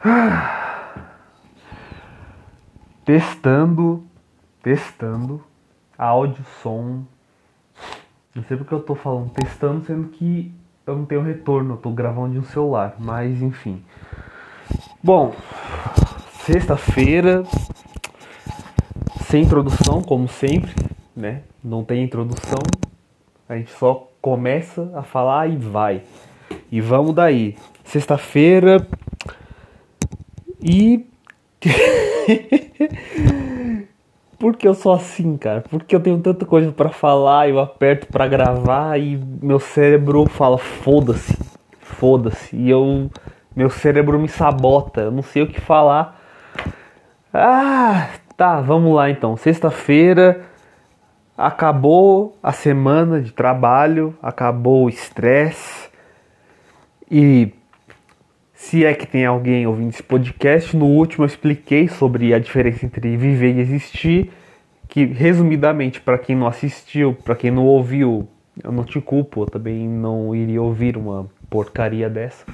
Testando, testando, áudio, som. Não sei porque eu tô falando testando, sendo que eu não tenho retorno, eu tô gravando de um celular, mas enfim. Bom, sexta-feira, sem introdução, como sempre, né? Não tem introdução, a gente só começa a falar e vai. E vamos daí. Sexta-feira e. Por que eu sou assim, cara? Porque eu tenho tanta coisa para falar, eu aperto para gravar e meu cérebro fala foda-se, foda-se. E eu meu cérebro me sabota, eu não sei o que falar. Ah, tá, vamos lá então. Sexta-feira acabou a semana de trabalho, acabou o estresse. E se é que tem alguém ouvindo esse podcast, no último eu expliquei sobre a diferença entre viver e existir, que resumidamente para quem não assistiu, para quem não ouviu, eu não te culpo, eu também não iria ouvir uma porcaria dessa.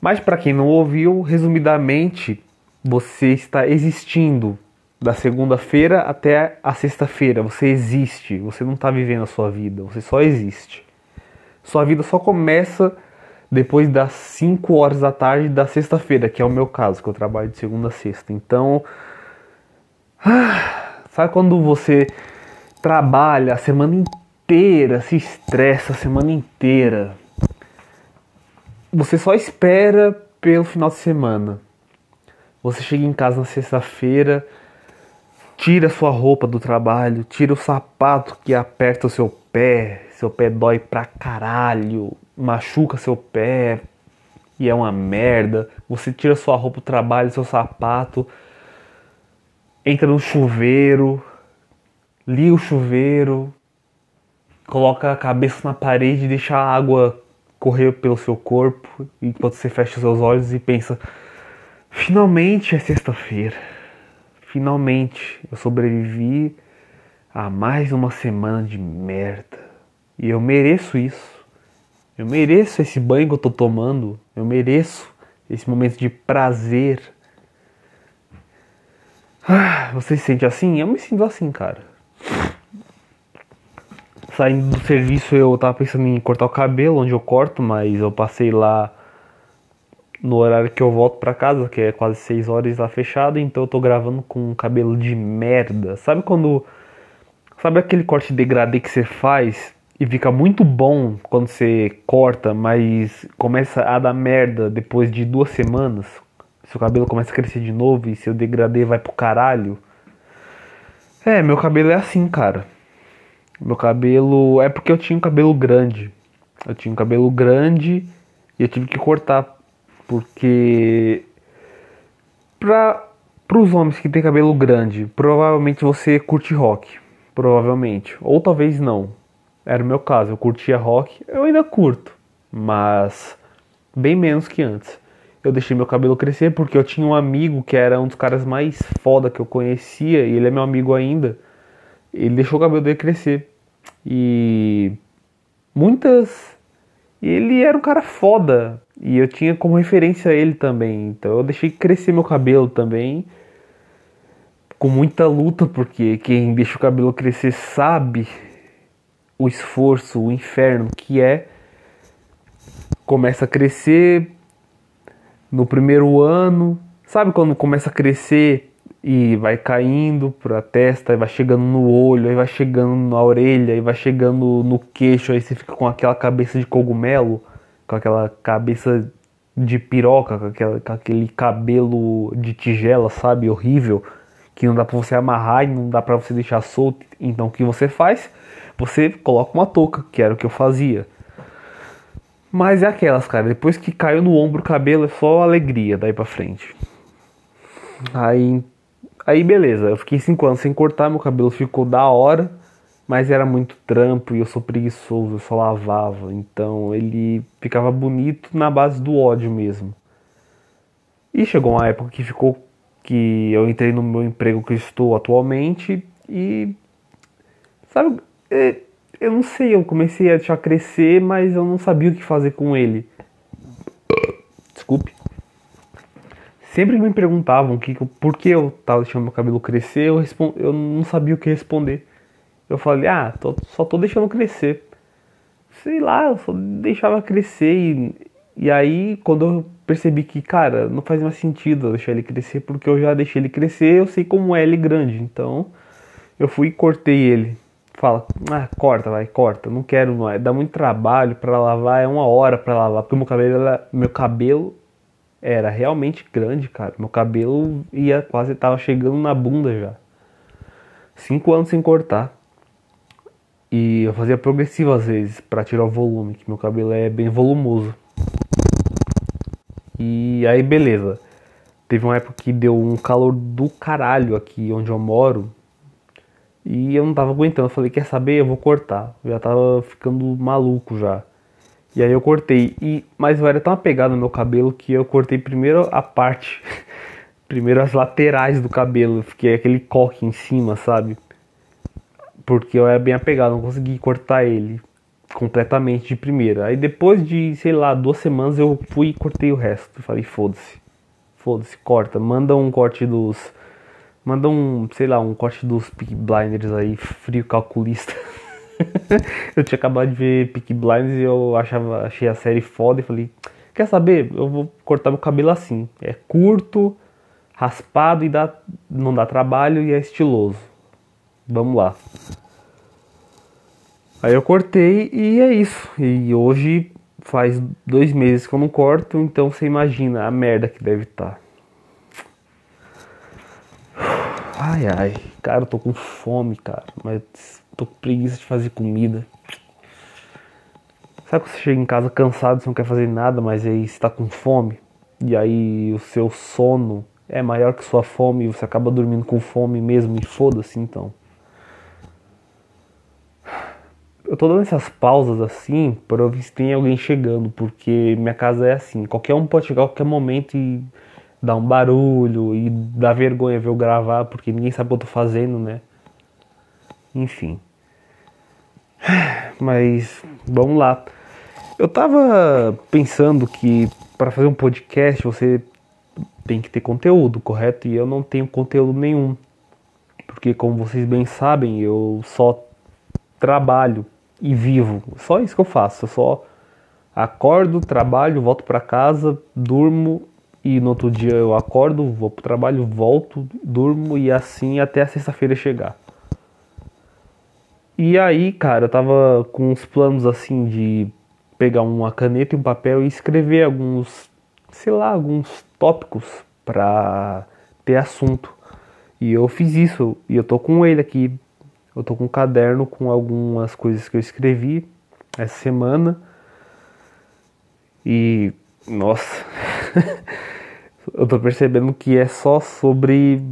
Mas para quem não ouviu, resumidamente, você está existindo da segunda-feira até a sexta-feira. Você existe, você não está vivendo a sua vida, você só existe. Sua vida só começa depois das 5 horas da tarde da sexta-feira, que é o meu caso, que eu trabalho de segunda a sexta. Então, ah, sabe quando você trabalha a semana inteira, se estressa a semana inteira? Você só espera pelo final de semana. Você chega em casa na sexta-feira, tira sua roupa do trabalho, tira o sapato que aperta o seu pé, seu pé dói pra caralho, machuca seu pé e é uma merda. Você tira sua roupa do trabalho, seu sapato, entra no chuveiro, liga o chuveiro, coloca a cabeça na parede e deixa a água correr pelo seu corpo enquanto você fecha seus olhos e pensa: finalmente é sexta-feira. Finalmente eu sobrevivi a mais uma semana de merda. E eu mereço isso. Eu mereço esse banho que eu tô tomando. Eu mereço esse momento de prazer. Ah, você se sente assim? Eu me sinto assim, cara. Saindo do serviço eu tava pensando em cortar o cabelo, onde eu corto, mas eu passei lá no horário que eu volto para casa, que é quase 6 horas lá fechado, então eu tô gravando com um cabelo de merda. Sabe quando. Sabe aquele corte degradê que você faz e fica muito bom quando você corta, mas começa a dar merda depois de duas semanas. Seu cabelo começa a crescer de novo e seu degradê vai pro caralho. É, meu cabelo é assim, cara. Meu cabelo. É porque eu tinha um cabelo grande. Eu tinha um cabelo grande e eu tive que cortar. Porque. Pra, pros homens que tem cabelo grande, provavelmente você curte rock. Provavelmente. Ou talvez não. Era o meu caso, eu curtia rock, eu ainda curto, mas bem menos que antes. Eu deixei meu cabelo crescer porque eu tinha um amigo que era um dos caras mais foda que eu conhecia, e ele é meu amigo ainda. Ele deixou o cabelo dele crescer. E muitas ele era um cara foda e eu tinha como referência ele também. Então eu deixei crescer meu cabelo também. Com muita luta, porque quem deixa o cabelo crescer sabe o esforço, o inferno que é. Começa a crescer no primeiro ano. Sabe quando começa a crescer e vai caindo pra testa, e vai chegando no olho, aí vai chegando na orelha, e vai chegando no queixo, aí você fica com aquela cabeça de cogumelo, com aquela cabeça de piroca, com, aquela, com aquele cabelo de tigela, sabe? Horrível, que não dá pra você amarrar e não dá pra você deixar solto. Então o que você faz? Você coloca uma touca, que era o que eu fazia. Mas é aquelas, cara, depois que caiu no ombro o cabelo é só alegria daí pra frente. Aí, aí beleza, eu fiquei 5 anos sem cortar, meu cabelo ficou da hora, mas era muito trampo e eu sou preguiçoso, eu só lavava. Então ele ficava bonito na base do ódio mesmo. E chegou uma época que ficou que eu entrei no meu emprego que estou atualmente e sabe, é, eu não sei, eu comecei a deixar crescer, mas eu não sabia o que fazer com ele. Desculpe. sempre me perguntavam que, por que eu tava deixando meu cabelo crescer, eu, eu não sabia o que responder. Eu falei, ah, tô, só tô deixando crescer. Sei lá, eu só deixava crescer e, e aí quando eu percebi que, cara, não faz mais sentido eu deixar ele crescer porque eu já deixei ele crescer, eu sei como é ele grande. Então eu fui e cortei ele. Fala, ah, corta, vai, corta. Não quero mais. Dá muito trabalho para lavar, é uma hora para lavar, porque meu cabelo, meu cabelo era realmente grande, cara. Meu cabelo ia quase tava chegando na bunda já. Cinco anos sem cortar. E eu fazia progressivo às vezes para tirar o volume, que meu cabelo é bem volumoso. E aí beleza. Teve uma época que deu um calor do caralho aqui onde eu moro. E eu não tava aguentando. Eu falei, quer saber? Eu vou cortar. Eu já tava ficando maluco já. E aí eu cortei. E, mas era tão apegado no meu cabelo que eu cortei primeiro a parte. primeiro as laterais do cabelo. Fiquei aquele coque em cima, sabe? Porque eu era bem apegado, não consegui cortar ele completamente de primeira. Aí depois de, sei lá, duas semanas eu fui e cortei o resto. Falei, foda-se. Foda-se, corta. Manda um corte dos. Manda um, sei lá, um corte dos Peak Blinders aí, frio calculista. eu tinha acabado de ver Peak Blinders e eu achava, achei a série foda e falei, quer saber? Eu vou cortar meu cabelo assim. É curto, raspado e dá, não dá trabalho e é estiloso. Vamos lá. Aí eu cortei e é isso. E hoje faz dois meses que eu não corto, então você imagina a merda que deve estar. Tá. Ai ai, cara, eu tô com fome, cara, mas tô com preguiça de fazer comida. Sabe quando você chega em casa cansado, você não quer fazer nada, mas aí você tá com fome? E aí o seu sono é maior que sua fome e você acaba dormindo com fome mesmo e foda-se então. Eu tô dando essas pausas assim para ver se tem alguém chegando, porque minha casa é assim, qualquer um pode chegar a qualquer momento e dar um barulho e dar vergonha ver eu gravar, porque ninguém sabe o que eu tô fazendo, né? Enfim. Mas vamos lá. Eu tava pensando que para fazer um podcast você tem que ter conteúdo, correto? E eu não tenho conteúdo nenhum. Porque como vocês bem sabem, eu só trabalho e vivo. Só isso que eu faço. Eu só acordo, trabalho, volto para casa, durmo e no outro dia eu acordo, vou pro trabalho, volto, durmo e assim até a sexta-feira chegar. E aí, cara, eu tava com uns planos assim de pegar uma caneta e um papel e escrever alguns, sei lá, alguns tópicos para ter assunto. E eu fiz isso e eu tô com ele aqui eu tô com um caderno com algumas coisas que eu escrevi essa semana. E nossa, eu tô percebendo que é só sobre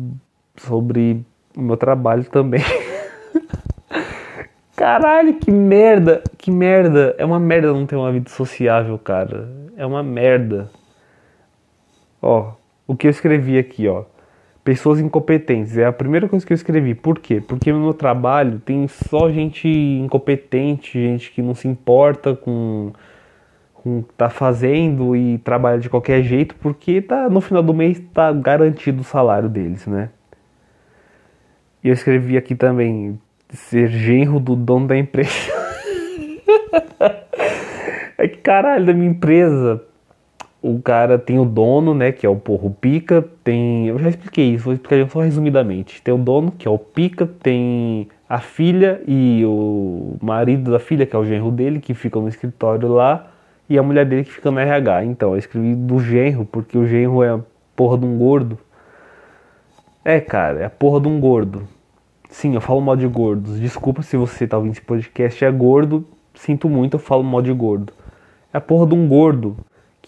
sobre o meu trabalho também. Caralho, que merda, que merda. É uma merda não ter uma vida sociável, cara. É uma merda. Ó, o que eu escrevi aqui, ó pessoas incompetentes. É a primeira coisa que eu escrevi. Por quê? Porque no meu trabalho tem só gente incompetente, gente que não se importa com com tá fazendo e trabalha de qualquer jeito, porque tá no final do mês tá garantido o salário deles, né? E eu escrevi aqui também ser genro do dono da empresa. é que caralho da minha empresa o cara tem o dono, né, que é o porro pica, tem, eu já expliquei isso, vou explicar só resumidamente. Tem o dono, que é o pica, tem a filha e o marido da filha, que é o genro dele, que fica no escritório lá, e a mulher dele que fica no RH. Então, eu escrevi do genro, porque o genro é a porra de um gordo. É, cara, é a porra de um gordo. Sim, eu falo mal de gordos. Desculpa se você tá ouvindo esse podcast é gordo. Sinto muito, eu falo mal de gordo. É a porra de um gordo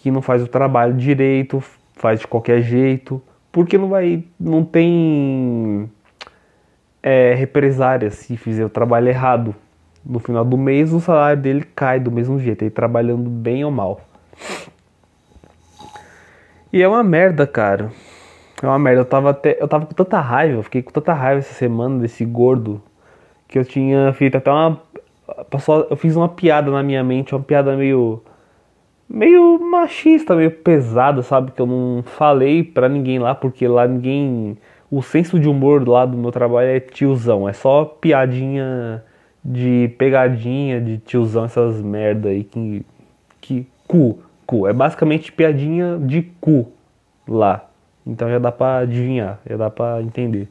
que não faz o trabalho direito, faz de qualquer jeito, porque não vai, não tem é, represária se fizer o trabalho errado. No final do mês o salário dele cai do mesmo jeito, ele trabalhando bem ou mal. E é uma merda, cara. É uma merda. Eu tava até. Eu tava com tanta raiva, fiquei com tanta raiva essa semana desse gordo. Que eu tinha feito até uma. Eu fiz uma piada na minha mente, uma piada meio meio machista, meio pesada, sabe? Que eu não falei pra ninguém lá, porque lá ninguém. O senso de humor lá do meu trabalho é tiozão, é só piadinha de pegadinha de tiozão, essas merda aí que. que. cu. cu. É basicamente piadinha de cu lá. Então já dá pra adivinhar, já dá pra entender.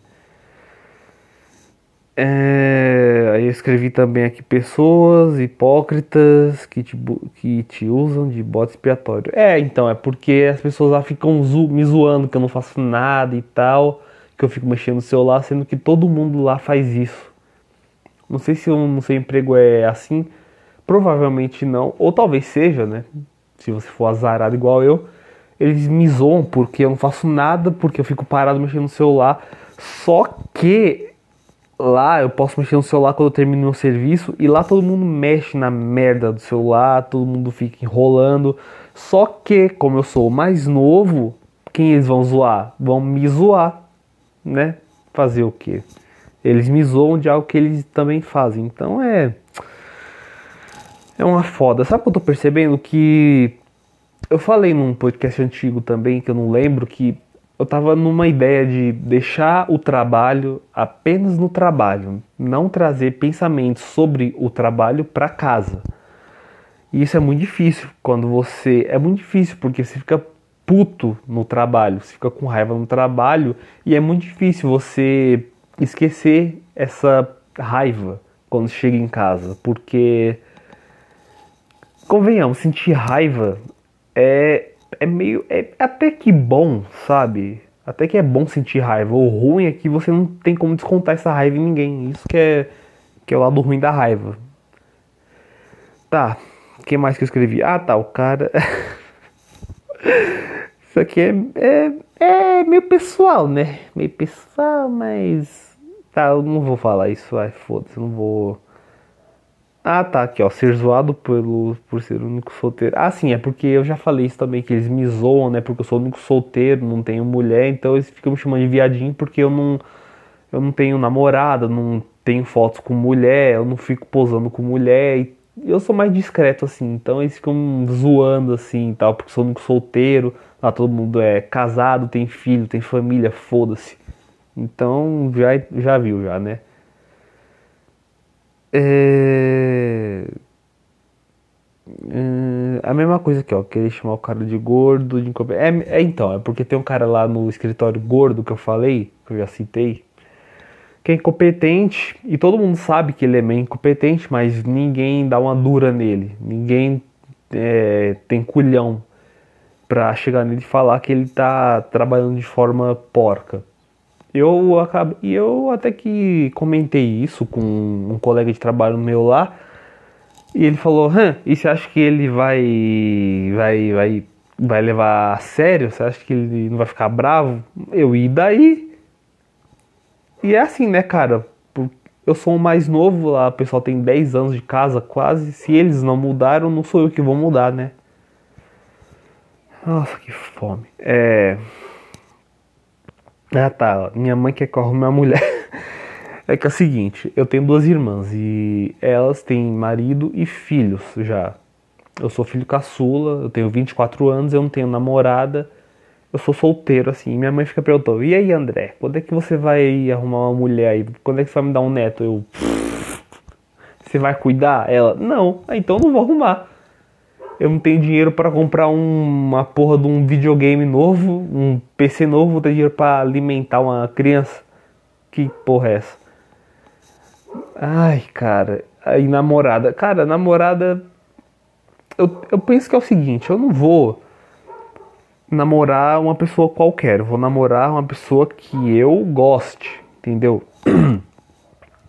É, aí eu escrevi também aqui pessoas hipócritas que te, que te usam de bode expiatório. É, então, é porque as pessoas lá ficam zo me zoando que eu não faço nada e tal, que eu fico mexendo no celular, sendo que todo mundo lá faz isso. Não sei se o seu emprego é assim, provavelmente não, ou talvez seja, né? Se você for azarado igual eu, eles me zoam porque eu não faço nada, porque eu fico parado mexendo no celular. Só que lá eu posso mexer no celular quando eu termino meu serviço e lá todo mundo mexe na merda do celular, todo mundo fica enrolando. Só que, como eu sou mais novo, quem eles vão zoar? Vão me zoar, né? Fazer o quê? Eles me zoam de algo que eles também fazem. Então é. É uma foda. Sabe o que eu tô percebendo? Que. Eu falei num podcast antigo também, que eu não lembro, que eu estava numa ideia de deixar o trabalho apenas no trabalho, não trazer pensamentos sobre o trabalho para casa. E isso é muito difícil quando você. É muito difícil porque você fica puto no trabalho, você fica com raiva no trabalho e é muito difícil você esquecer essa raiva quando chega em casa, porque convenhamos, sentir raiva é é meio. É até que bom, sabe? Até que é bom sentir raiva. O ruim é que você não tem como descontar essa raiva em ninguém. Isso que é, que é o lado ruim da raiva. Tá. O que mais que eu escrevi? Ah, tá. O cara. Isso aqui é, é, é meio pessoal, né? Meio pessoal, mas. Tá, eu não vou falar isso. Ai, foda-se. Eu não vou ah, tá, aqui, ó, ser zoado pelo, por ser o único solteiro. Ah, sim, é porque eu já falei isso também, que eles me zoam, né, porque eu sou o único solteiro, não tenho mulher, então eles ficam me chamando de viadinho porque eu não, eu não tenho namorada, não tenho fotos com mulher, eu não fico posando com mulher, e eu sou mais discreto, assim, então eles ficam zoando, assim, tal, porque sou único solteiro, lá todo mundo é casado, tem filho, tem família, foda-se. Então, já, já viu, já, né. É... é... A mesma coisa aqui, ó. Querer chamar o cara de gordo, de incompetente. É, é, então, é porque tem um cara lá no escritório gordo que eu falei, que eu já citei, que é incompetente e todo mundo sabe que ele é meio incompetente, mas ninguém dá uma dura nele. Ninguém é, tem culhão pra chegar nele e falar que ele tá trabalhando de forma porca. Eu acabei, eu até que comentei isso com um colega de trabalho meu lá, e ele falou: Hã, e você acha que ele vai, vai, vai, vai levar a sério? Você acha que ele não vai ficar bravo? Eu, e daí? E é assim, né, cara? Eu sou o mais novo lá, o pessoal tem 10 anos de casa quase. Se eles não mudaram, não sou eu que vou mudar, né? Nossa, que fome. É. Ah tá, minha mãe quer que eu arrume uma mulher. é que é o seguinte, eu tenho duas irmãs e elas têm marido e filhos já. Eu sou filho caçula, eu tenho 24 anos, eu não tenho namorada, eu sou solteiro assim. Minha mãe fica perguntando: "E aí, André, quando é que você vai arrumar uma mulher aí? Quando é que você vai me dar um neto?" Eu Você vai cuidar? Ela: "Não, ah, então não vou arrumar." Eu não tenho dinheiro para comprar um, uma porra de um videogame novo, um PC novo, vou ter dinheiro para alimentar uma criança. Que porra é essa? Ai, cara. Aí namorada. Cara, namorada. Eu, eu penso que é o seguinte, eu não vou namorar uma pessoa qualquer, eu vou namorar uma pessoa que eu goste, entendeu?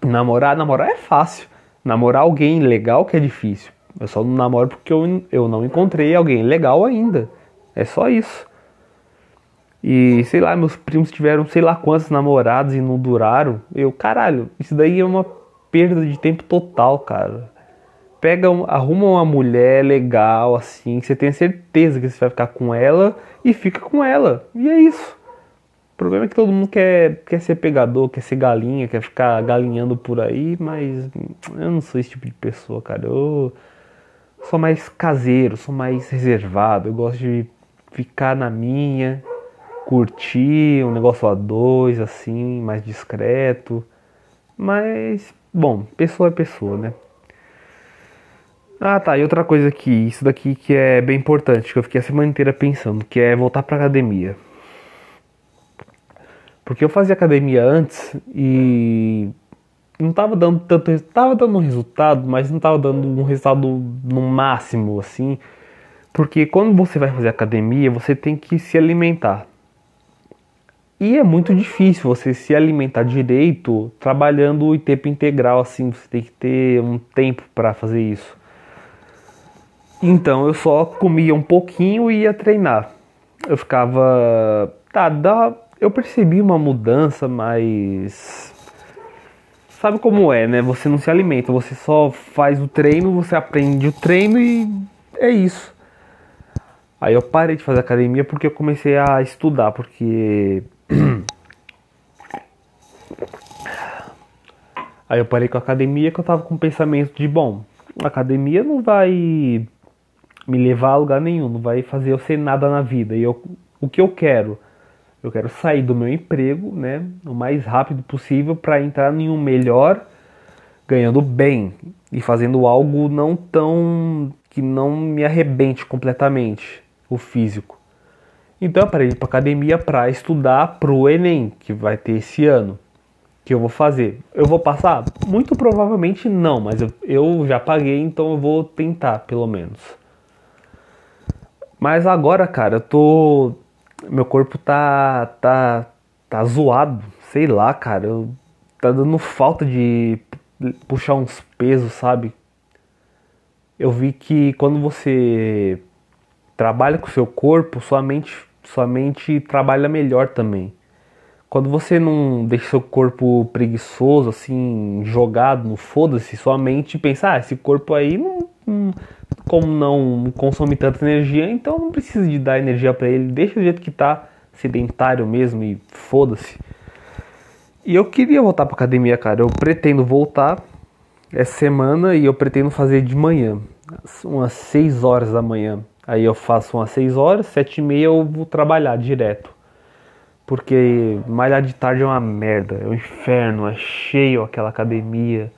namorar, namorar é fácil. Namorar alguém legal que é difícil. Eu só não namoro porque eu, eu não encontrei alguém legal ainda. É só isso. E sei lá, meus primos tiveram sei lá quantos namorados e não duraram. Eu, caralho, isso daí é uma perda de tempo total, cara. Pega, um, arruma uma mulher legal assim, que você tem certeza que você vai ficar com ela e fica com ela. E é isso. O problema é que todo mundo quer, quer ser pegador, quer ser galinha, quer ficar galinhando por aí, mas eu não sou esse tipo de pessoa, cara. Eu sou mais caseiro, sou mais reservado. Eu gosto de ficar na minha, curtir um negócio a dois, assim, mais discreto. Mas, bom, pessoa é pessoa, né? Ah, tá. E outra coisa aqui, isso daqui que é bem importante, que eu fiquei a semana inteira pensando, que é voltar pra academia. Porque eu fazia academia antes e não tava dando tanto, tava dando um resultado, mas não tava dando um resultado no máximo assim. Porque quando você vai fazer academia, você tem que se alimentar. E é muito difícil você se alimentar direito trabalhando em tempo integral assim, você tem que ter um tempo para fazer isso. Então eu só comia um pouquinho e ia treinar. Eu ficava, tá, dá, eu percebi uma mudança, mas sabe como é, né? Você não se alimenta, você só faz o treino, você aprende o treino e é isso. Aí eu parei de fazer academia porque eu comecei a estudar, porque Aí eu parei com a academia que eu tava com o pensamento de, bom, a academia não vai me levar a lugar nenhum, não vai fazer eu ser nada na vida. E eu, o que eu quero? Eu quero sair do meu emprego, né, o mais rápido possível para entrar em um melhor, ganhando bem e fazendo algo não tão que não me arrebente completamente o físico. Então de ir para academia para estudar pro ENEM, que vai ter esse ano. Que eu vou fazer. Eu vou passar? Muito provavelmente não, mas eu, eu já paguei, então eu vou tentar, pelo menos. Mas agora, cara, eu tô. Meu corpo tá. tá. tá zoado. Sei lá, cara. Eu, tá dando falta de puxar uns pesos, sabe? Eu vi que quando você trabalha com o seu corpo, sua mente sua mente trabalha melhor também. Quando você não deixa seu corpo preguiçoso, assim, jogado no foda-se, sua mente pensa, ah, esse corpo aí não, não, como não consome tanta energia, então não precisa de dar energia para ele, deixa do jeito que tá, sedentário mesmo e foda-se. E eu queria voltar pra academia, cara. Eu pretendo voltar essa semana e eu pretendo fazer de manhã, umas 6 horas da manhã. Aí eu faço umas 6 horas, 7 e meia eu vou trabalhar direto. Porque malhar de tarde é uma merda, é um inferno, é cheio aquela academia.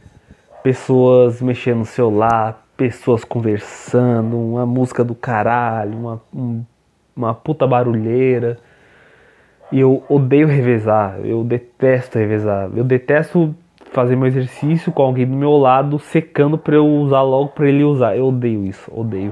Pessoas mexendo no celular, pessoas conversando, uma música do caralho, uma, um, uma puta barulheira. E eu odeio revezar, eu detesto revezar. Eu detesto fazer meu exercício com alguém do meu lado secando pra eu usar logo pra ele usar. Eu odeio isso, odeio.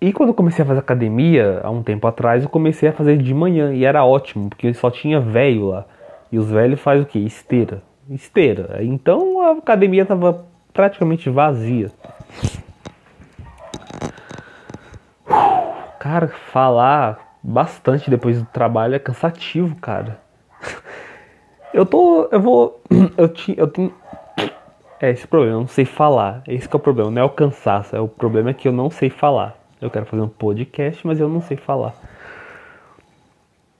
E quando eu comecei a fazer academia, há um tempo atrás, eu comecei a fazer de manhã e era ótimo, porque só tinha velho lá. E os velhos fazem o que? Esteira. Esteira. Então a academia tava praticamente vazia. Cara, falar bastante depois do trabalho é cansativo, cara. Eu tô. Eu vou. Eu, ti, eu tenho. É esse problema, eu não sei falar. Esse é o problema, não é o cansaço, é o problema é que eu não sei falar. Eu quero fazer um podcast, mas eu não sei falar.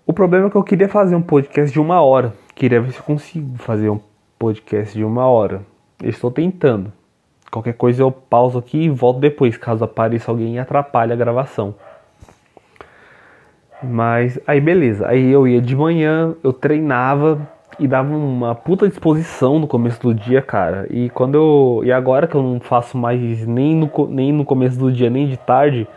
O problema é que eu queria fazer um podcast de uma hora. Queria ver se eu consigo fazer um podcast de uma hora. Estou tentando. Qualquer coisa eu pauso aqui e volto depois, caso apareça alguém e atrapalhe a gravação. Mas aí beleza. Aí eu ia de manhã, eu treinava e dava uma puta disposição no começo do dia, cara. E quando eu. E agora que eu não faço mais nem no, nem no começo do dia, nem de tarde,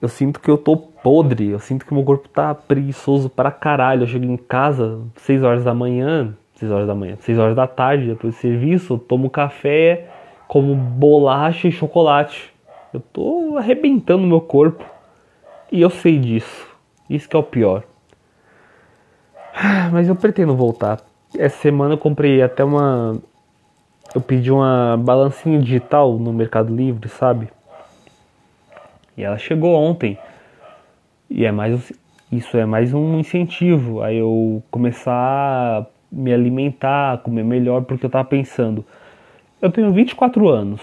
eu sinto que eu tô podre, eu sinto que meu corpo tá preguiçoso pra caralho. Eu chego em casa 6 horas da manhã, 6 horas da manhã, 6 horas da tarde, depois do serviço, eu tomo café, como bolacha e chocolate. Eu tô arrebentando meu corpo. E eu sei disso. Isso que é o pior. Mas eu pretendo voltar. Essa semana eu comprei até uma. Eu pedi uma balancinha digital no Mercado Livre, sabe? E ela chegou ontem. E é mais isso é mais um incentivo a eu começar me alimentar, comer melhor, porque eu tava pensando, eu tenho 24 anos.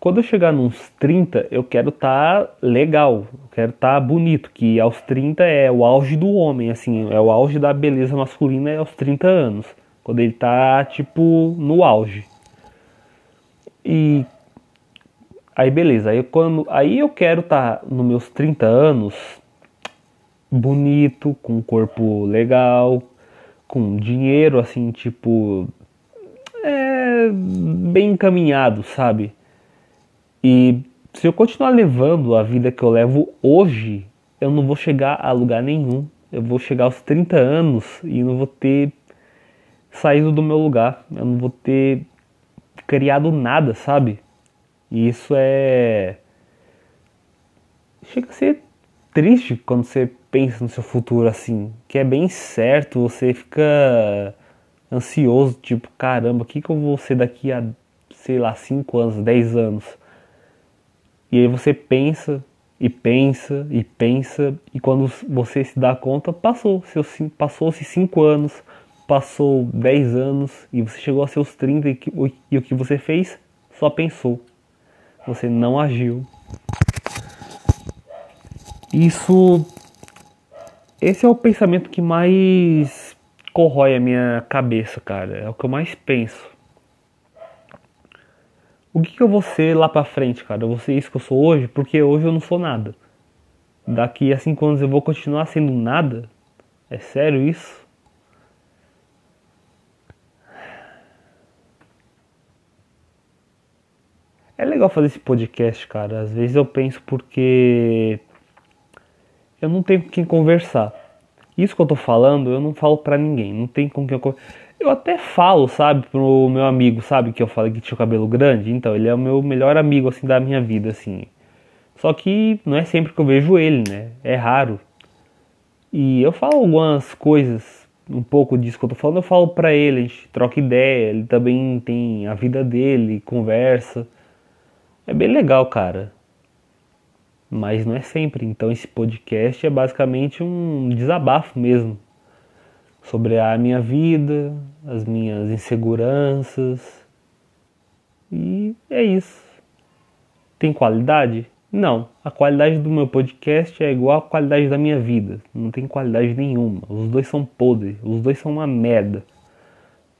Quando eu chegar nos 30, eu quero estar tá legal, eu quero estar tá bonito, que aos 30 é o auge do homem, assim, é o auge da beleza masculina é aos 30 anos, quando ele tá tipo no auge. E Aí beleza, aí, quando, aí eu quero estar tá nos meus 30 anos bonito, com um corpo legal, com dinheiro assim, tipo. É, bem encaminhado, sabe? E se eu continuar levando a vida que eu levo hoje, eu não vou chegar a lugar nenhum. Eu vou chegar aos 30 anos e não vou ter saído do meu lugar. Eu não vou ter criado nada, sabe? E isso é. Chega a ser triste quando você pensa no seu futuro assim, que é bem certo, você fica ansioso, tipo, caramba, o que, que eu vou ser daqui a, sei lá, 5 anos, 10 anos? E aí você pensa e pensa e pensa, e quando você se dá conta, passou, passou-se 5 anos, passou 10 anos, e você chegou a seus 30 e, e o que você fez? Só pensou você não agiu. Isso. Esse é o pensamento que mais corrói a minha cabeça, cara. É o que eu mais penso. O que, que eu vou ser lá pra frente, cara? Eu vou ser isso que eu sou hoje? Porque hoje eu não sou nada. Daqui a cinco anos eu vou continuar sendo nada? É sério isso? É legal fazer esse podcast, cara. Às vezes eu penso porque eu não tenho com quem conversar. Isso que eu tô falando, eu não falo pra ninguém. Não tem com quem eu Eu até falo, sabe, pro meu amigo, sabe, que eu falei que tinha o cabelo grande. Então, ele é o meu melhor amigo, assim, da minha vida, assim. Só que não é sempre que eu vejo ele, né? É raro. E eu falo algumas coisas, um pouco disso que eu tô falando, eu falo pra ele, a gente troca ideia, ele também tem a vida dele, conversa. É bem legal, cara. Mas não é sempre. Então esse podcast é basicamente um desabafo mesmo sobre a minha vida, as minhas inseguranças. E é isso. Tem qualidade? Não. A qualidade do meu podcast é igual à qualidade da minha vida. Não tem qualidade nenhuma. Os dois são podres. Os dois são uma merda.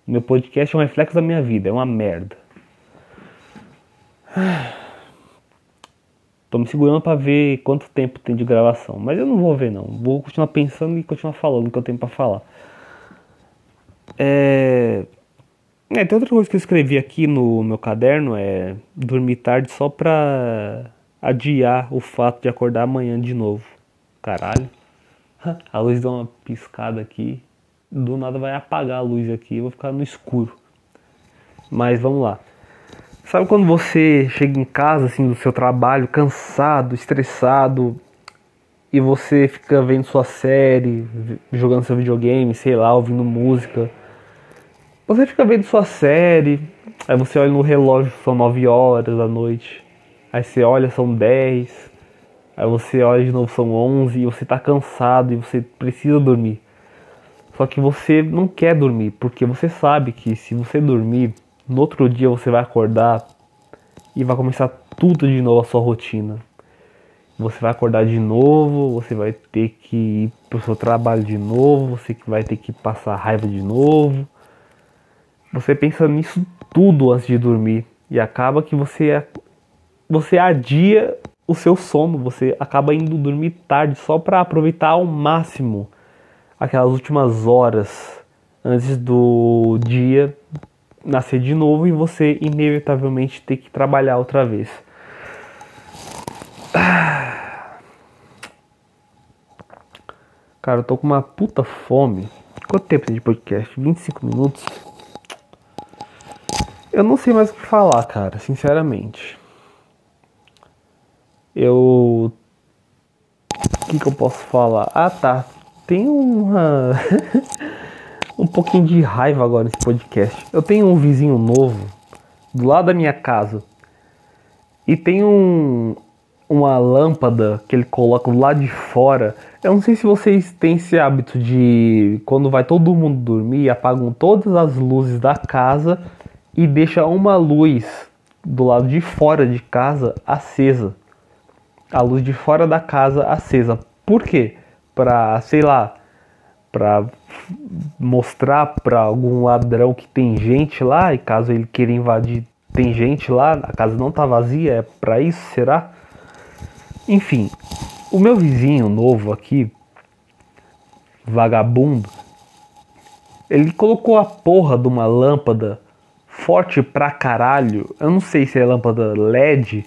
Meu podcast é um reflexo da minha vida. É uma merda. Tô me segurando para ver quanto tempo tem de gravação, mas eu não vou ver não. Vou continuar pensando e continuar falando o que eu tenho para falar. É... é... tem outra coisa que eu escrevi aqui no meu caderno é dormir tarde só pra adiar o fato de acordar amanhã de novo. Caralho. A luz deu uma piscada aqui. Do nada vai apagar a luz aqui, eu vou ficar no escuro. Mas vamos lá. Sabe quando você chega em casa assim do seu trabalho, cansado, estressado, e você fica vendo sua série, jogando seu videogame, sei lá, ouvindo música. Você fica vendo sua série, aí você olha no relógio, são 9 horas da noite. Aí você olha, são 10. Aí você olha de novo, são 11 e você tá cansado e você precisa dormir. Só que você não quer dormir, porque você sabe que se você dormir, no outro dia você vai acordar e vai começar tudo de novo a sua rotina. Você vai acordar de novo, você vai ter que ir pro seu trabalho de novo, você vai ter que passar raiva de novo. Você pensa nisso tudo antes de dormir e acaba que você você adia o seu sono, você acaba indo dormir tarde só para aproveitar ao máximo aquelas últimas horas antes do dia nascer de novo e você inevitavelmente ter que trabalhar outra vez. Cara, eu tô com uma puta fome. Quanto tempo tem de podcast? 25 minutos? Eu não sei mais o que falar, cara, sinceramente. Eu. O que, que eu posso falar? Ah, tá. Tem uma. um pouquinho de raiva agora nesse podcast. Eu tenho um vizinho novo do lado da minha casa e tem um, uma lâmpada que ele coloca do lado de fora. Eu não sei se vocês têm esse hábito de quando vai todo mundo dormir, apagam todas as luzes da casa e deixa uma luz do lado de fora de casa acesa. A luz de fora da casa acesa. Por quê? Pra, sei lá, para mostrar para algum ladrão que tem gente lá e caso ele queira invadir tem gente lá, a casa não tá vazia, é pra isso, será? Enfim, o meu vizinho novo aqui, vagabundo, ele colocou a porra de uma lâmpada forte pra caralho. Eu não sei se é lâmpada LED,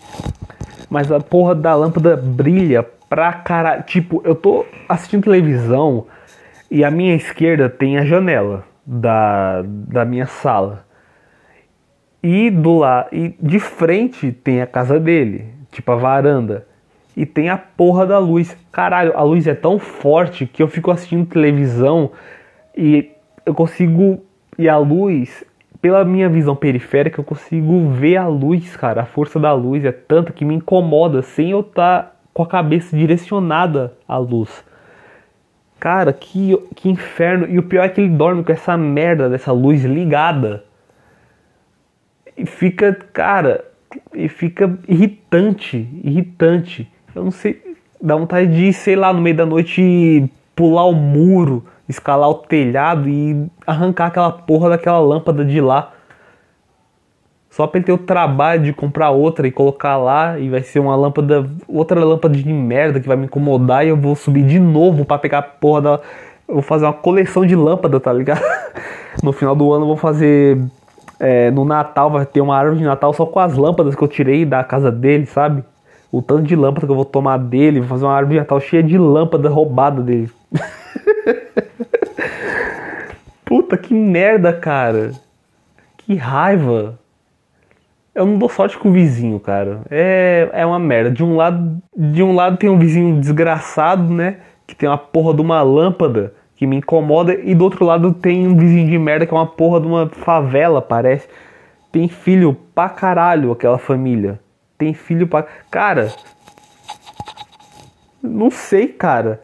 mas a porra da lâmpada brilha pra caralho. Tipo, eu tô assistindo televisão e a minha esquerda tem a janela da, da minha sala. E do lá, e de frente tem a casa dele, tipo a varanda. E tem a porra da luz. Caralho, a luz é tão forte que eu fico assistindo televisão e eu consigo. E a luz, pela minha visão periférica, eu consigo ver a luz, cara. A força da luz é tanta que me incomoda sem eu estar tá com a cabeça direcionada à luz. Cara, que, que inferno. E o pior é que ele dorme com essa merda dessa luz ligada. E fica, cara, e fica irritante, irritante. Eu não sei, dá vontade de, sei lá, no meio da noite pular o muro, escalar o telhado e arrancar aquela porra daquela lâmpada de lá. Só pra ele ter o trabalho de comprar outra e colocar lá e vai ser uma lâmpada, outra lâmpada de merda que vai me incomodar e eu vou subir de novo para pegar a porra da. Eu vou fazer uma coleção de lâmpada, tá ligado? No final do ano eu vou fazer. É, no Natal vai ter uma árvore de Natal só com as lâmpadas que eu tirei da casa dele, sabe? O tanto de lâmpada que eu vou tomar dele, vou fazer uma árvore de Natal cheia de lâmpada roubada dele. Puta que merda, cara. Que raiva. Eu não dou sorte com o vizinho, cara. É, é uma merda. De um lado, de um lado tem um vizinho desgraçado, né? Que tem uma porra de uma lâmpada que me incomoda. E do outro lado tem um vizinho de merda que é uma porra de uma favela, parece. Tem filho pra caralho aquela família. Tem filho pra. Cara. Não sei, cara.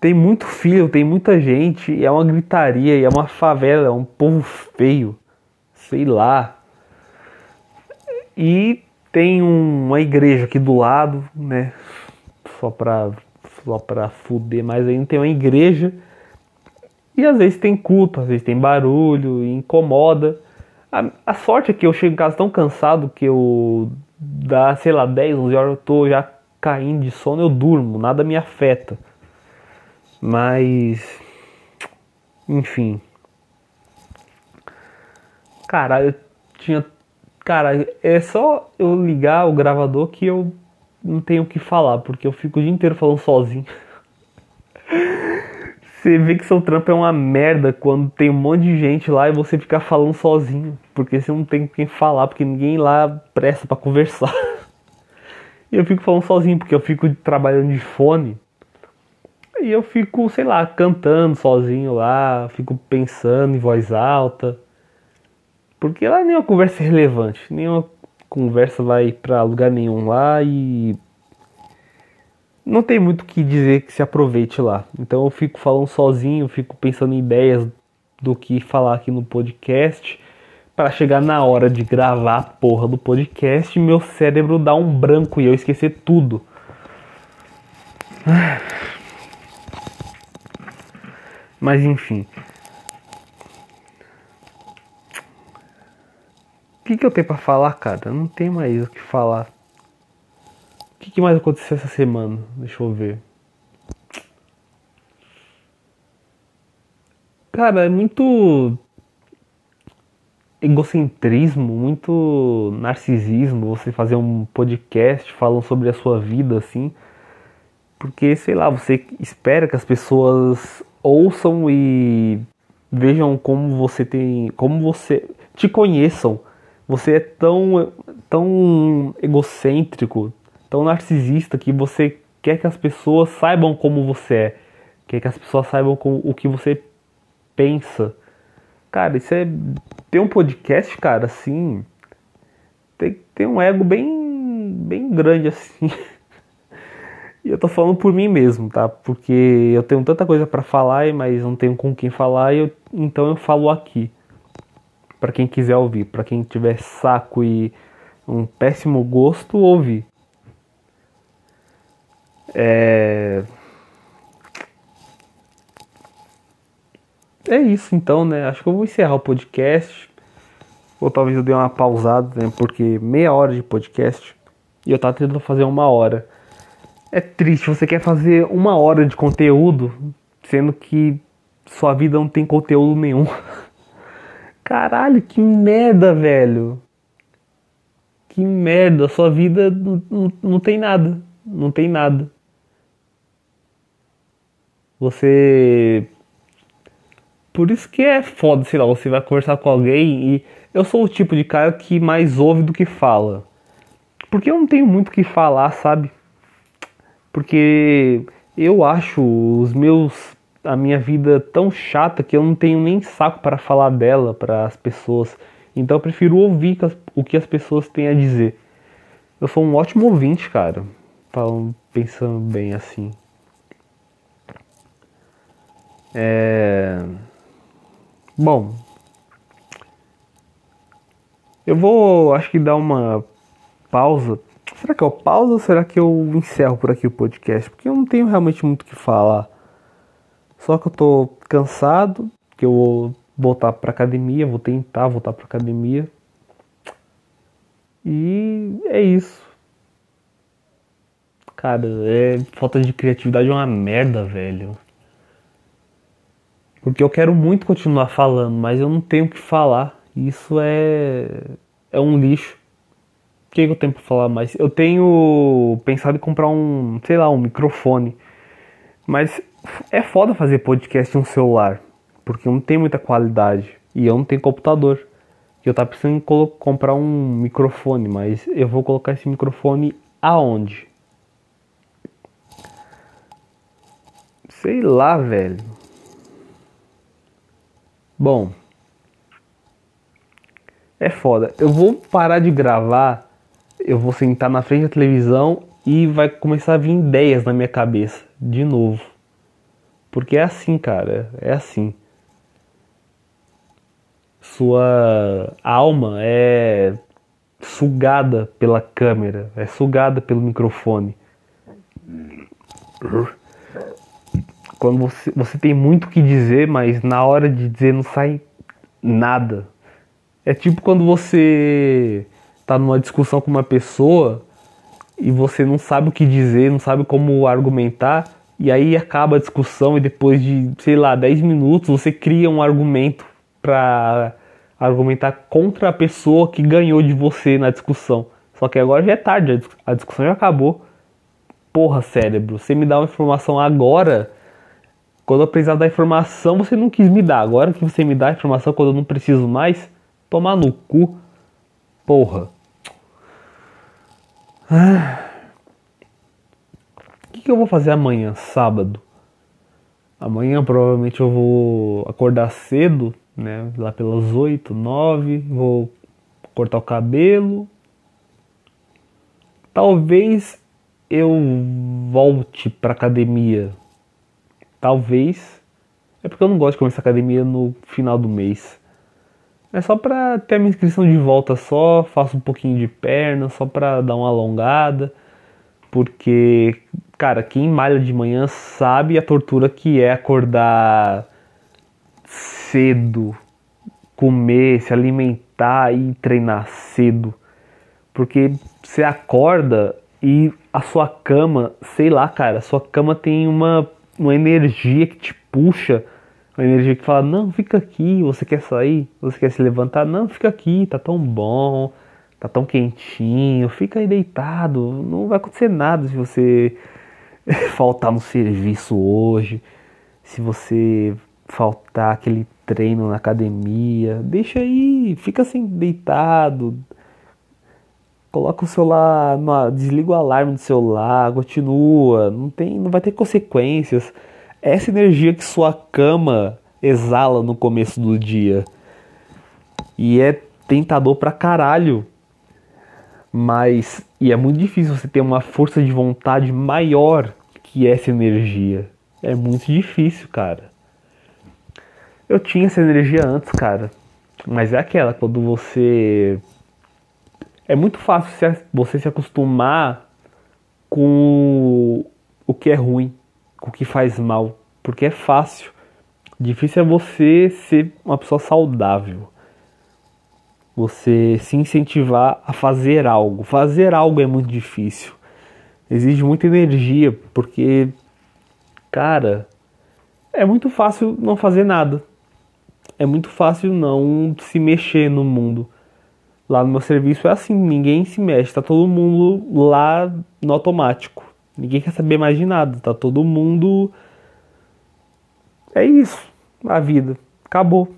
Tem muito filho, tem muita gente. É uma gritaria, é uma favela, é um povo feio. Sei lá. E tem uma igreja aqui do lado, né? Só pra, só pra fuder mais ainda, tem uma igreja. E às vezes tem culto, às vezes tem barulho, incomoda. A, a, sorte é que eu chego em casa tão cansado que eu dá, sei lá, 10, 11 horas eu tô já caindo de sono, eu durmo, nada me afeta. Mas enfim. Cara, eu tinha Cara, é só eu ligar o gravador que eu não tenho o que falar, porque eu fico o dia inteiro falando sozinho. você vê que seu trampo é uma merda quando tem um monte de gente lá e você ficar falando sozinho, porque você não tem com quem falar, porque ninguém lá presta para conversar. e eu fico falando sozinho, porque eu fico trabalhando de fone. E eu fico, sei lá, cantando sozinho lá, fico pensando em voz alta. Porque lá nenhuma conversa é relevante, nenhuma conversa vai para lugar nenhum lá e não tem muito o que dizer que se aproveite lá. Então eu fico falando sozinho, fico pensando em ideias do que falar aqui no podcast para chegar na hora de gravar a porra do podcast meu cérebro dá um branco e eu esquecer tudo. Mas enfim, O que, que eu tenho pra falar, cara? Não tem mais o que falar. O que, que mais aconteceu essa semana? Deixa eu ver. Cara, é muito egocentrismo, muito narcisismo você fazer um podcast falando sobre a sua vida assim. Porque, sei lá, você espera que as pessoas ouçam e vejam como você tem, como você te conheçam você é tão, tão egocêntrico, tão narcisista que você quer que as pessoas saibam como você é, quer que as pessoas saibam com o que você pensa. Cara, isso é. Ter um podcast, cara, assim. Tem, tem um ego bem, bem grande, assim. E eu tô falando por mim mesmo, tá? Porque eu tenho tanta coisa para falar, mas não tenho com quem falar, eu, então eu falo aqui para quem quiser ouvir, para quem tiver saco e um péssimo gosto, ouvir. É... é isso então, né? Acho que eu vou encerrar o podcast. Ou talvez eu dê uma pausada, né? Porque meia hora de podcast e eu tava tentando fazer uma hora. É triste, você quer fazer uma hora de conteúdo, sendo que sua vida não tem conteúdo nenhum. Caralho, que merda, velho. Que merda, sua vida não, não, não tem nada. Não tem nada. Você. Por isso que é foda, sei lá, você vai conversar com alguém e. Eu sou o tipo de cara que mais ouve do que fala. Porque eu não tenho muito o que falar, sabe? Porque eu acho os meus a minha vida tão chata que eu não tenho nem saco para falar dela para as pessoas. Então eu prefiro ouvir o que as pessoas têm a dizer. Eu sou um ótimo ouvinte, cara. Pensando bem assim. É... Bom. Eu vou, acho que dar uma pausa. Será que eu pauso ou será que eu encerro por aqui o podcast? Porque eu não tenho realmente muito o que falar. Só que eu tô cansado, que eu vou voltar pra academia, vou tentar voltar pra academia. E é isso. Cara, é falta de criatividade é uma merda, velho. Porque eu quero muito continuar falando, mas eu não tenho o que falar. Isso é é um lixo. O que, que eu tenho pra falar mais? Eu tenho pensado em comprar um, sei lá, um microfone. Mas é foda fazer podcast em um celular, porque não tem muita qualidade e eu não tenho computador. Eu tava precisando comprar um microfone, mas eu vou colocar esse microfone aonde? Sei lá, velho. Bom, é foda. Eu vou parar de gravar, eu vou sentar na frente da televisão e vai começar a vir ideias na minha cabeça de novo. Porque é assim, cara, é assim. Sua alma é sugada pela câmera, é sugada pelo microfone. Quando você, você tem muito o que dizer, mas na hora de dizer não sai nada. É tipo quando você tá numa discussão com uma pessoa e você não sabe o que dizer, não sabe como argumentar, e aí acaba a discussão e depois de, sei lá, 10 minutos você cria um argumento para argumentar contra a pessoa que ganhou de você na discussão. Só que agora já é tarde, a discussão já acabou. Porra, cérebro, você me dá uma informação agora, quando eu precisar da informação, você não quis me dar. Agora que você me dá a informação quando eu não preciso mais, tomar no cu. Porra. Ah que, eu vou fazer amanhã, sábado? Amanhã provavelmente eu vou acordar cedo, né? Lá pelas 8, 9, vou cortar o cabelo. Talvez eu volte pra academia. Talvez. É porque eu não gosto de começar academia no final do mês. É só pra ter a minha inscrição de volta só, faço um pouquinho de perna, só pra dar uma alongada. Porque cara, quem malha de manhã sabe a tortura que é acordar cedo, comer, se alimentar e treinar cedo. Porque você acorda e a sua cama, sei lá, cara, a sua cama tem uma, uma energia que te puxa, uma energia que fala: "Não, fica aqui, você quer sair? Você quer se levantar? Não, fica aqui, tá tão bom, tá tão quentinho, fica aí deitado, não vai acontecer nada se você faltar no serviço hoje, se você faltar aquele treino na academia, deixa aí, fica assim deitado, coloca o celular, no, desliga o alarme do celular, continua, não tem, não vai ter consequências. Essa energia que sua cama exala no começo do dia. E é tentador pra caralho. Mas e é muito difícil você ter uma força de vontade maior que essa energia. É muito difícil, cara. Eu tinha essa energia antes, cara. Mas é aquela, quando você. É muito fácil você se acostumar com o que é ruim, com o que faz mal. Porque é fácil. Difícil é você ser uma pessoa saudável. Você se incentivar a fazer algo. Fazer algo é muito difícil. Exige muita energia, porque, cara, é muito fácil não fazer nada. É muito fácil não se mexer no mundo. Lá no meu serviço é assim, ninguém se mexe, tá todo mundo lá no automático. Ninguém quer saber mais de nada, tá todo mundo. É isso, a vida. Acabou.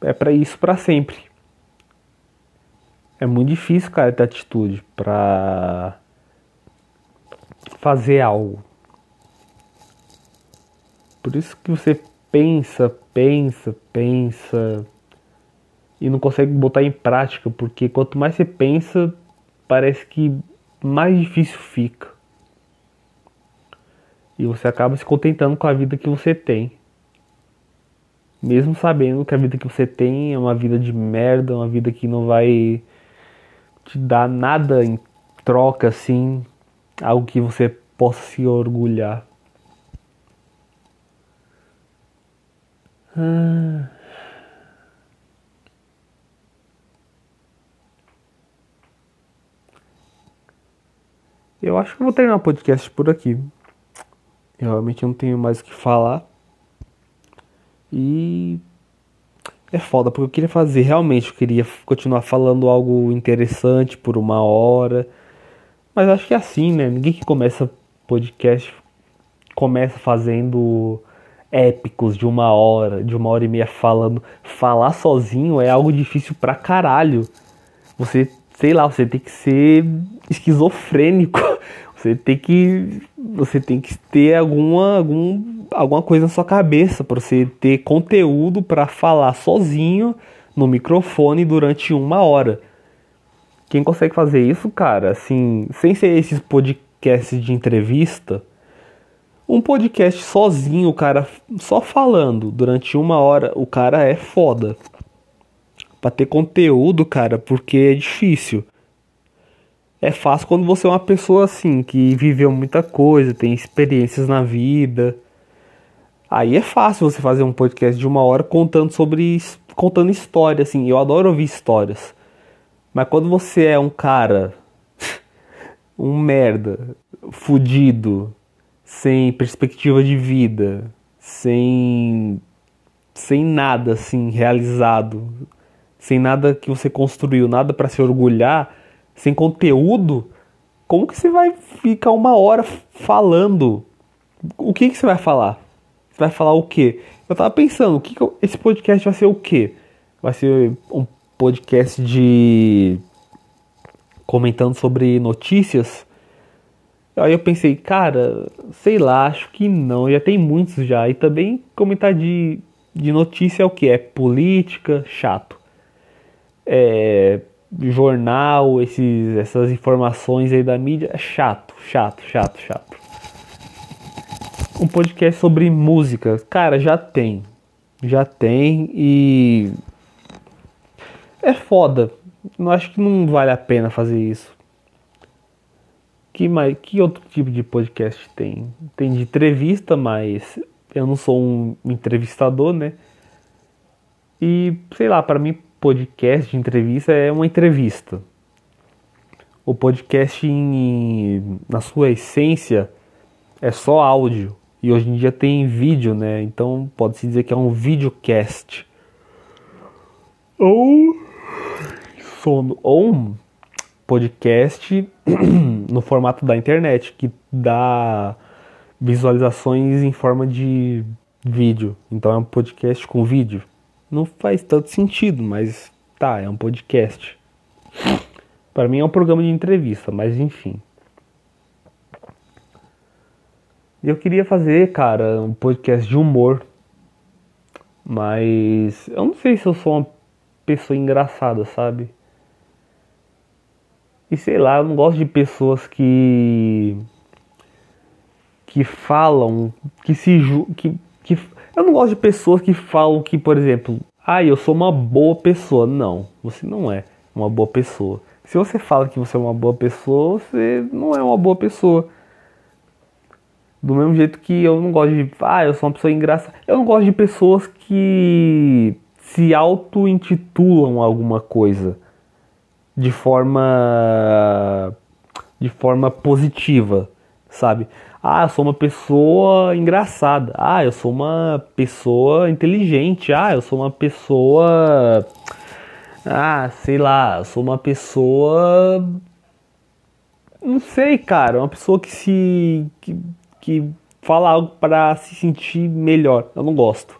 É para isso para sempre. É muito difícil, cara, ter atitude pra fazer algo. Por isso que você pensa, pensa, pensa e não consegue botar em prática, porque quanto mais você pensa, parece que mais difícil fica. E você acaba se contentando com a vida que você tem. Mesmo sabendo que a vida que você tem é uma vida de merda, uma vida que não vai te dar nada em troca assim, algo que você possa se orgulhar. Ah. Eu acho que vou terminar o podcast por aqui. Eu realmente não tenho mais o que falar. E é foda, porque eu queria fazer, realmente, eu queria continuar falando algo interessante por uma hora. Mas acho que é assim, né? Ninguém que começa podcast começa fazendo épicos de uma hora, de uma hora e meia falando. Falar sozinho é algo difícil pra caralho. Você, sei lá, você tem que ser esquizofrênico. Você tem que você tem que ter alguma algum, alguma coisa na sua cabeça para você ter conteúdo para falar sozinho no microfone durante uma hora. Quem consegue fazer isso, cara, assim, sem ser esses podcasts de entrevista, um podcast sozinho, o cara só falando durante uma hora, o cara é foda. Pra ter conteúdo, cara, porque é difícil. É fácil quando você é uma pessoa assim, que viveu muita coisa, tem experiências na vida. Aí é fácil você fazer um podcast de uma hora contando sobre. contando história, assim. Eu adoro ouvir histórias. Mas quando você é um cara. um merda, fudido, sem perspectiva de vida, sem sem nada assim realizado, sem nada que você construiu, nada para se orgulhar, sem conteúdo, como que você vai ficar uma hora falando? O que que você vai falar? Você vai falar o quê? Eu tava pensando, o que, que eu, esse podcast vai ser o quê? Vai ser um podcast de comentando sobre notícias? Aí eu pensei, cara, sei lá, acho que não, já tem muitos já. E também comentar de, de notícia é o que? É política, chato. É jornal, esses, essas informações aí da mídia, é chato, chato, chato, chato. Um podcast sobre música, cara, já tem. Já tem e. É foda. Eu acho que não vale a pena fazer isso. Que, mais, que outro tipo de podcast tem? Tem de entrevista, mas eu não sou um entrevistador, né? E sei lá, para mim podcast de entrevista é uma entrevista. O podcast em, na sua essência é só áudio e hoje em dia tem vídeo, né? Então pode-se dizer que é um videocast. Ou sono ou um podcast no formato da internet, que dá visualizações em forma de vídeo. Então é um podcast com vídeo. Não faz tanto sentido, mas tá, é um podcast. Para mim é um programa de entrevista, mas enfim. Eu queria fazer, cara, um podcast de humor. Mas eu não sei se eu sou uma pessoa engraçada, sabe? E sei lá, eu não gosto de pessoas que que falam, que se que, que eu não gosto de pessoas que falam que, por exemplo, ah, eu sou uma boa pessoa. Não, você não é uma boa pessoa. Se você fala que você é uma boa pessoa, você não é uma boa pessoa. Do mesmo jeito que eu não gosto de, ah, eu sou uma pessoa engraçada. Eu não gosto de pessoas que se auto-intitulam alguma coisa de forma de forma positiva, sabe? Ah, eu sou uma pessoa engraçada. Ah, eu sou uma pessoa inteligente. Ah, eu sou uma pessoa ah, sei lá, eu sou uma pessoa não sei, cara, uma pessoa que se que, que fala algo para se sentir melhor. Eu não gosto.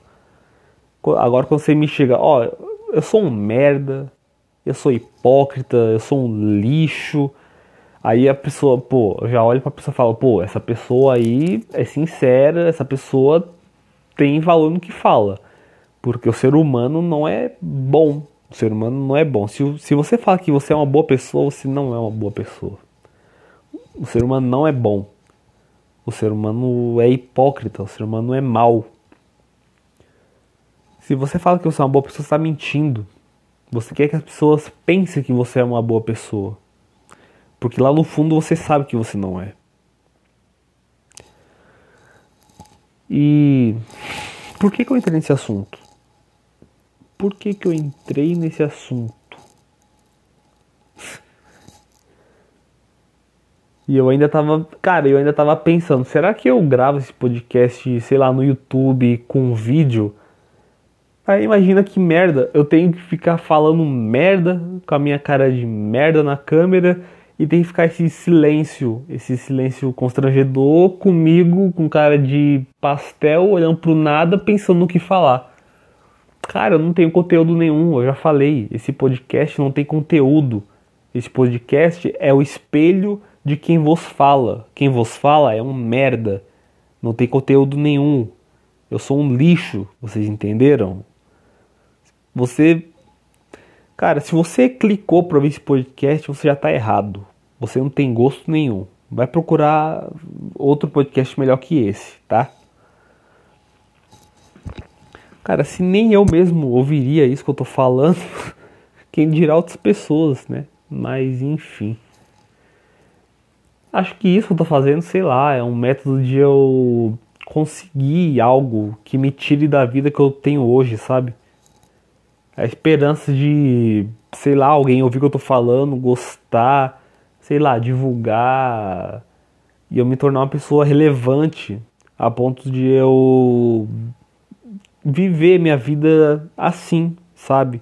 Agora quando você me chega, ó, eu sou um merda, eu sou hipócrita, eu sou um lixo. Aí a pessoa, pô, já olha pra pessoa e fala, pô, essa pessoa aí é sincera, essa pessoa tem valor no que fala. Porque o ser humano não é bom. O ser humano não é bom. Se, se você fala que você é uma boa pessoa, você não é uma boa pessoa. O ser humano não é bom. O ser humano é hipócrita, o ser humano é mau. Se você fala que você é uma boa pessoa, você está mentindo. Você quer que as pessoas pensem que você é uma boa pessoa. Porque lá no fundo você sabe que você não é. E por que, que eu entrei nesse assunto? Por que, que eu entrei nesse assunto? E eu ainda tava, cara, eu ainda tava pensando, será que eu gravo esse podcast, sei lá, no YouTube com vídeo? Aí imagina que merda, eu tenho que ficar falando merda com a minha cara de merda na câmera e tem que ficar esse silêncio, esse silêncio constrangedor comigo, com cara de pastel, olhando pro nada, pensando no que falar. Cara, eu não tenho conteúdo nenhum, eu já falei, esse podcast não tem conteúdo. Esse podcast é o espelho de quem vos fala. Quem vos fala é um merda. Não tem conteúdo nenhum. Eu sou um lixo, vocês entenderam? Você. Cara, se você clicou para ver esse podcast, você já tá errado. Você não tem gosto nenhum. Vai procurar outro podcast melhor que esse, tá? Cara, se nem eu mesmo ouviria isso que eu tô falando, quem dirá outras pessoas, né? Mas enfim. Acho que isso que eu tô fazendo, sei lá, é um método de eu conseguir algo que me tire da vida que eu tenho hoje, sabe? A esperança de, sei lá, alguém ouvir o que eu tô falando, gostar, sei lá, divulgar e eu me tornar uma pessoa relevante a ponto de eu viver minha vida assim, sabe?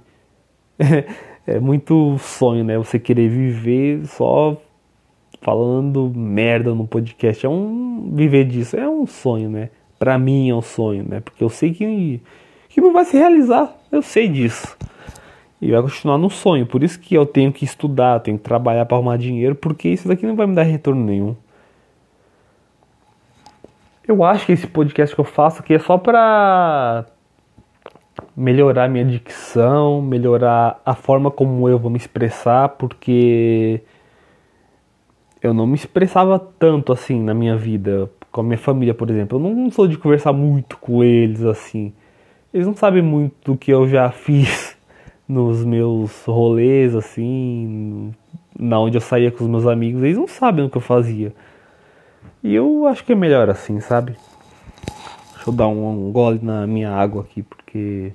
é muito sonho, né? Você querer viver só falando merda no podcast. É um viver disso, é um sonho, né? Pra mim é um sonho, né? Porque eu sei que, que não vai se realizar, eu sei disso. E vai continuar no sonho. Por isso que eu tenho que estudar, tenho que trabalhar para arrumar dinheiro, porque isso daqui não vai me dar retorno nenhum. Eu acho que esse podcast que eu faço aqui é só pra melhorar minha dicção, melhorar a forma como eu vou me expressar, porque eu não me expressava tanto assim na minha vida, com a minha família, por exemplo. Eu não sou de conversar muito com eles assim. Eles não sabem muito do que eu já fiz nos meus rolês assim, na onde eu saía com os meus amigos, eles não sabem o que eu fazia. E eu acho que é melhor assim, sabe? Deixa eu dar um, um gole na minha água aqui, porque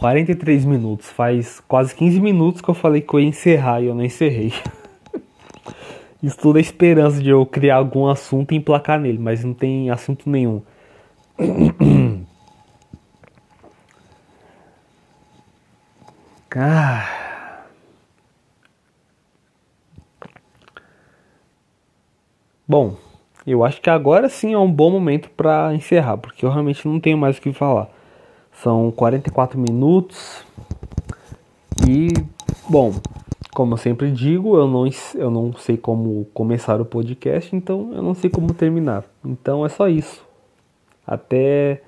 43 minutos. Faz quase 15 minutos que eu falei que eu ia encerrar e eu não encerrei. Isso tudo é esperança de eu criar algum assunto e emplacar nele, mas não tem assunto nenhum. Ah. Bom, eu acho que agora sim é um bom momento para encerrar, porque eu realmente não tenho mais o que falar. São 44 minutos. E, bom, como eu sempre digo, eu não, eu não sei como começar o podcast, então eu não sei como terminar. Então é só isso. Até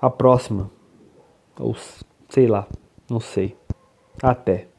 a próxima. Ou sei lá, não sei. Até.